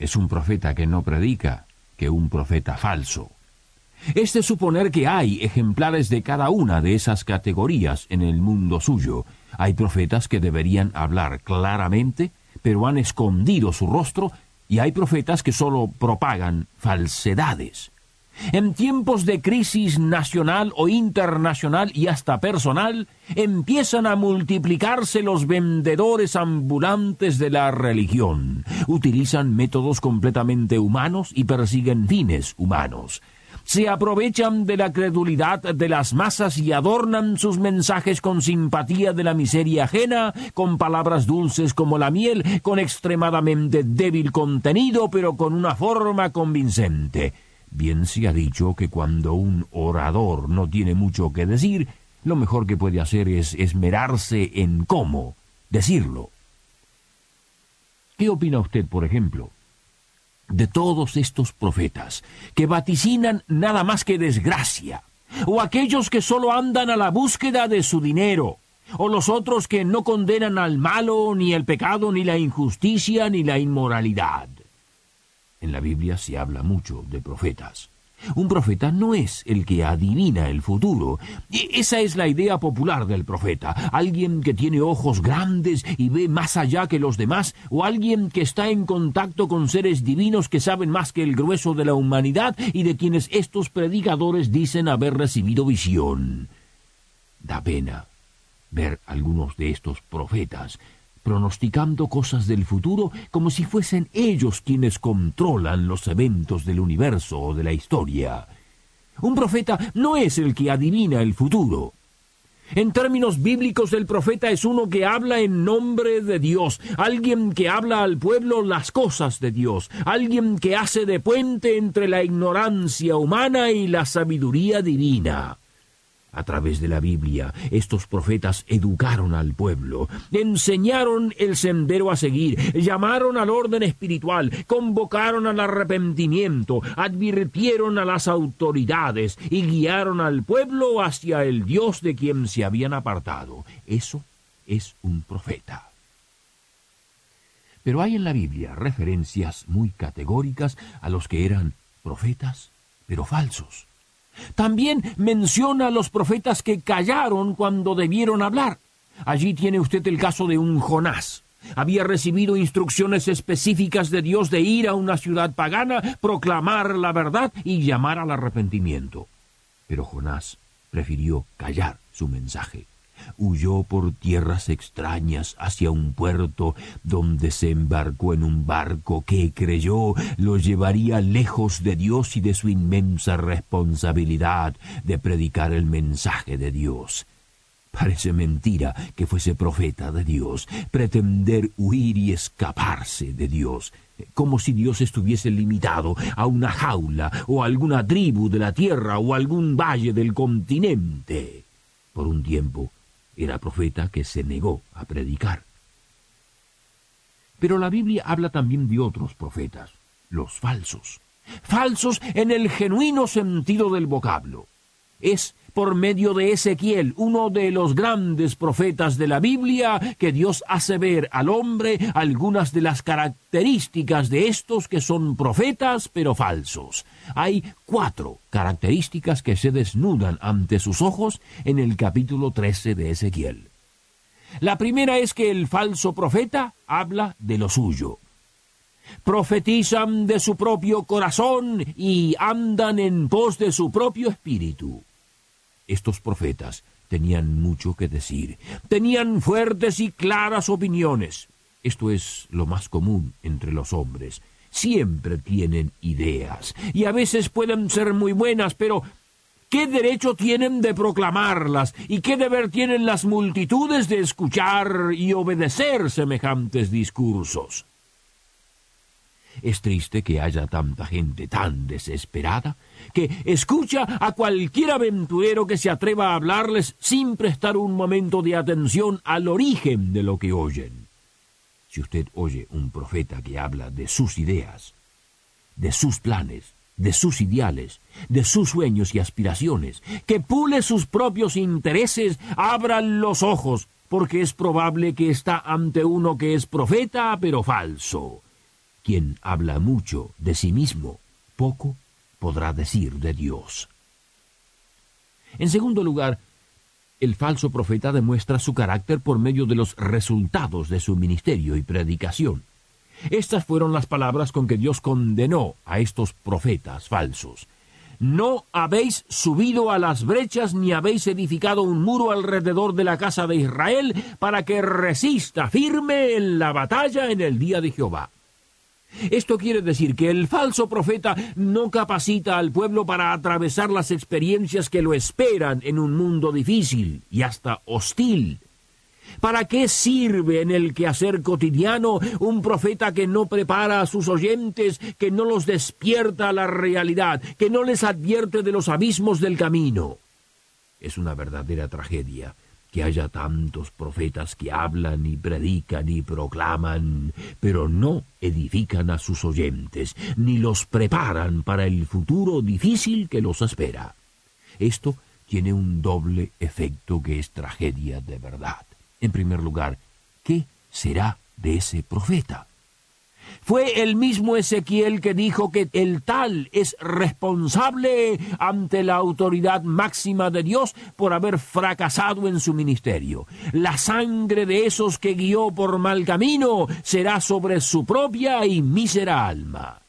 es un profeta que no predica que un profeta falso. Es de suponer que hay ejemplares de cada una de esas categorías en el mundo suyo. Hay profetas que deberían hablar claramente, pero han escondido su rostro, y hay profetas que sólo propagan falsedades. En tiempos de crisis nacional o internacional y hasta personal, empiezan a multiplicarse los vendedores ambulantes de la religión. Utilizan métodos completamente humanos y persiguen fines humanos. Se aprovechan de la credulidad de las masas y adornan sus mensajes con simpatía de la miseria ajena, con palabras dulces como la miel, con extremadamente débil contenido, pero con una forma convincente. Bien se ha dicho que cuando un orador no tiene mucho que decir, lo mejor que puede hacer es esmerarse en cómo decirlo. ¿Qué opina usted, por ejemplo, de todos estos profetas que vaticinan nada más que desgracia, o aquellos que solo andan a la búsqueda de su dinero, o los otros que no condenan al malo, ni el pecado, ni la injusticia, ni la inmoralidad? En la Biblia se habla mucho de profetas. Un profeta no es el que adivina el futuro. Esa es la idea popular del profeta. Alguien que tiene ojos grandes y ve más allá que los demás, o alguien que está en contacto con seres divinos que saben más que el grueso de la humanidad y de quienes estos predicadores dicen haber recibido visión. Da pena ver algunos de estos profetas pronosticando cosas del futuro como si fuesen ellos quienes controlan los eventos del universo o de la historia. Un profeta no es el que adivina el futuro. En términos bíblicos, el profeta es uno que habla en nombre de Dios, alguien que habla al pueblo las cosas de Dios, alguien que hace de puente entre la ignorancia humana y la sabiduría divina. A través de la Biblia, estos profetas educaron al pueblo, enseñaron el sendero a seguir, llamaron al orden espiritual, convocaron al arrepentimiento, advirtieron a las autoridades y guiaron al pueblo hacia el Dios de quien se habían apartado. Eso es un profeta. Pero hay en la Biblia referencias muy categóricas a los que eran profetas, pero falsos. También menciona a los profetas que callaron cuando debieron hablar. Allí tiene usted el caso de un Jonás. Había recibido instrucciones específicas de Dios de ir a una ciudad pagana, proclamar la verdad y llamar al arrepentimiento. Pero Jonás prefirió callar su mensaje huyó por tierras extrañas hacia un puerto donde se embarcó en un barco que creyó lo llevaría lejos de Dios y de su inmensa responsabilidad de predicar el mensaje de Dios. Parece mentira que fuese profeta de Dios, pretender huir y escaparse de Dios, como si Dios estuviese limitado a una jaula o a alguna tribu de la tierra o algún valle del continente. Por un tiempo era profeta que se negó a predicar. Pero la Biblia habla también de otros profetas, los falsos. Falsos en el genuino sentido del vocablo. Es por medio de Ezequiel, uno de los grandes profetas de la Biblia, que Dios hace ver al hombre algunas de las características de estos que son profetas pero falsos. Hay cuatro características que se desnudan ante sus ojos en el capítulo 13 de Ezequiel. La primera es que el falso profeta habla de lo suyo profetizan de su propio corazón y andan en pos de su propio espíritu. Estos profetas tenían mucho que decir, tenían fuertes y claras opiniones. Esto es lo más común entre los hombres. Siempre tienen ideas, y a veces pueden ser muy buenas, pero ¿qué derecho tienen de proclamarlas? ¿Y qué deber tienen las multitudes de escuchar y obedecer semejantes discursos? Es triste que haya tanta gente tan desesperada que escucha a cualquier aventurero que se atreva a hablarles sin prestar un momento de atención al origen de lo que oyen. Si usted oye un profeta que habla de sus ideas, de sus planes, de sus ideales, de sus sueños y aspiraciones, que pule sus propios intereses, abran los ojos, porque es probable que está ante uno que es profeta, pero falso. Quien habla mucho de sí mismo, poco podrá decir de Dios. En segundo lugar, el falso profeta demuestra su carácter por medio de los resultados de su ministerio y predicación. Estas fueron las palabras con que Dios condenó a estos profetas falsos. No habéis subido a las brechas ni habéis edificado un muro alrededor de la casa de Israel para que resista firme en la batalla en el día de Jehová. Esto quiere decir que el falso profeta no capacita al pueblo para atravesar las experiencias que lo esperan en un mundo difícil y hasta hostil. ¿Para qué sirve en el quehacer cotidiano un profeta que no prepara a sus oyentes, que no los despierta a la realidad, que no les advierte de los abismos del camino? Es una verdadera tragedia que haya tantos profetas que hablan y predican y proclaman, pero no edifican a sus oyentes, ni los preparan para el futuro difícil que los espera. Esto tiene un doble efecto que es tragedia de verdad. En primer lugar, ¿qué será de ese profeta? Fue el mismo Ezequiel que dijo que el tal es responsable ante la autoridad máxima de Dios por haber fracasado en su ministerio. La sangre de esos que guió por mal camino será sobre su propia y mísera alma.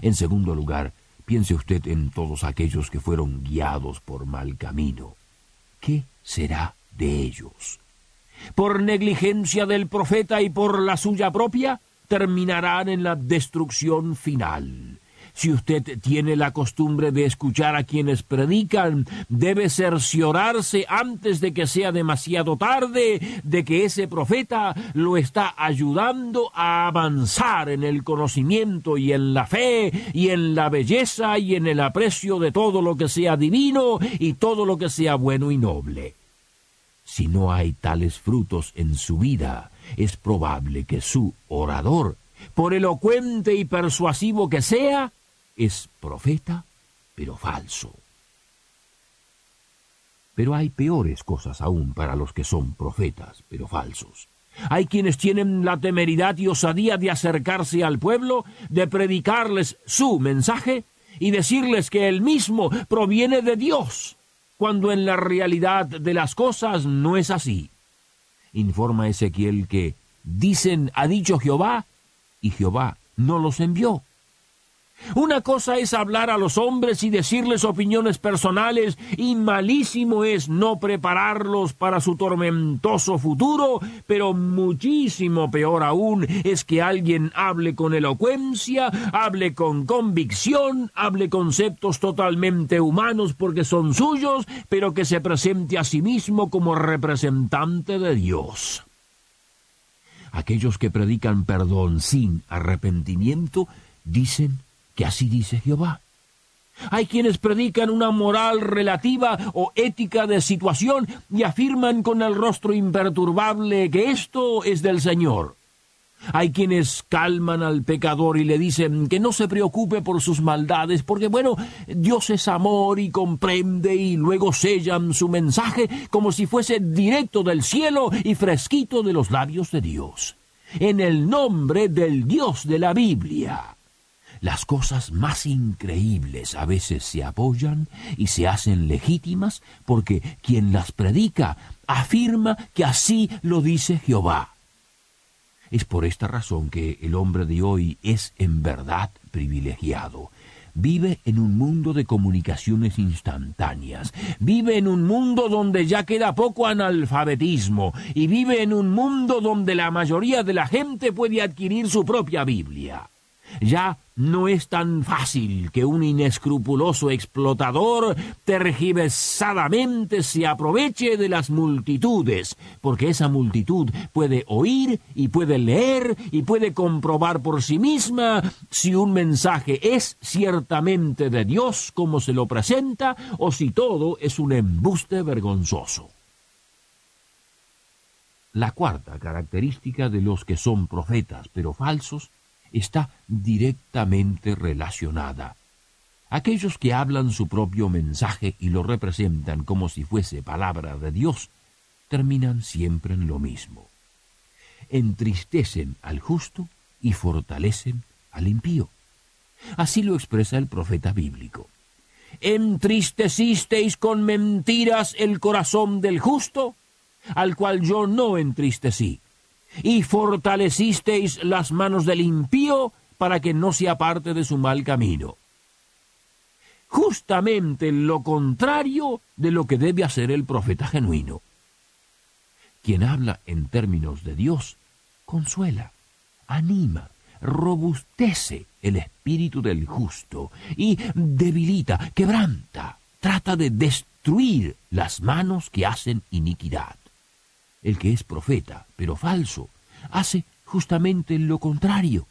En segundo lugar, piense usted en todos aquellos que fueron guiados por mal camino. ¿Qué será de ellos? Por negligencia del profeta y por la suya propia, terminarán en la destrucción final. Si usted tiene la costumbre de escuchar a quienes predican, debe cerciorarse antes de que sea demasiado tarde de que ese profeta lo está ayudando a avanzar en el conocimiento y en la fe y en la belleza y en el aprecio de todo lo que sea divino y todo lo que sea bueno y noble. Si no hay tales frutos en su vida, es probable que su orador, por elocuente y persuasivo que sea, es profeta, pero falso. Pero hay peores cosas aún para los que son profetas, pero falsos. Hay quienes tienen la temeridad y osadía de acercarse al pueblo, de predicarles su mensaje y decirles que el mismo proviene de Dios cuando en la realidad de las cosas no es así. Informa Ezequiel que dicen ha dicho Jehová y Jehová no los envió. Una cosa es hablar a los hombres y decirles opiniones personales, y malísimo es no prepararlos para su tormentoso futuro, pero muchísimo peor aún es que alguien hable con elocuencia, hable con convicción, hable conceptos totalmente humanos porque son suyos, pero que se presente a sí mismo como representante de Dios. Aquellos que predican perdón sin arrepentimiento dicen que así dice Jehová. Hay quienes predican una moral relativa o ética de situación y afirman con el rostro imperturbable que esto es del Señor. Hay quienes calman al pecador y le dicen que no se preocupe por sus maldades, porque bueno, Dios es amor y comprende y luego sellan su mensaje como si fuese directo del cielo y fresquito de los labios de Dios. En el nombre del Dios de la Biblia. Las cosas más increíbles a veces se apoyan y se hacen legítimas porque quien las predica afirma que así lo dice Jehová. Es por esta razón que el hombre de hoy es en verdad privilegiado. Vive en un mundo de comunicaciones instantáneas, vive en un mundo donde ya queda poco analfabetismo y vive en un mundo donde la mayoría de la gente puede adquirir su propia Biblia. Ya no es tan fácil que un inescrupuloso explotador tergiversadamente se aproveche de las multitudes, porque esa multitud puede oír y puede leer y puede comprobar por sí misma si un mensaje es ciertamente de Dios como se lo presenta o si todo es un embuste vergonzoso. La cuarta característica de los que son profetas pero falsos está directamente relacionada. Aquellos que hablan su propio mensaje y lo representan como si fuese palabra de Dios, terminan siempre en lo mismo. Entristecen al justo y fortalecen al impío. Así lo expresa el profeta bíblico. ¿Entristecisteis con mentiras el corazón del justo? Al cual yo no entristecí y fortalecisteis las manos del impío para que no se aparte de su mal camino. Justamente lo contrario de lo que debe hacer el profeta genuino. Quien habla en términos de Dios, consuela, anima, robustece el espíritu del justo y debilita, quebranta, trata de destruir las manos que hacen iniquidad. El que es profeta, pero falso, hace justamente lo contrario.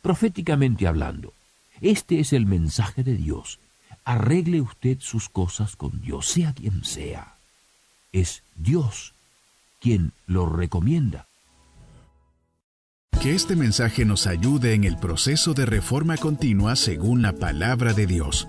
Proféticamente hablando, este es el mensaje de Dios. Arregle usted sus cosas con Dios, sea quien sea. Es Dios quien lo recomienda. Que este mensaje nos ayude en el proceso de reforma continua según la palabra de Dios.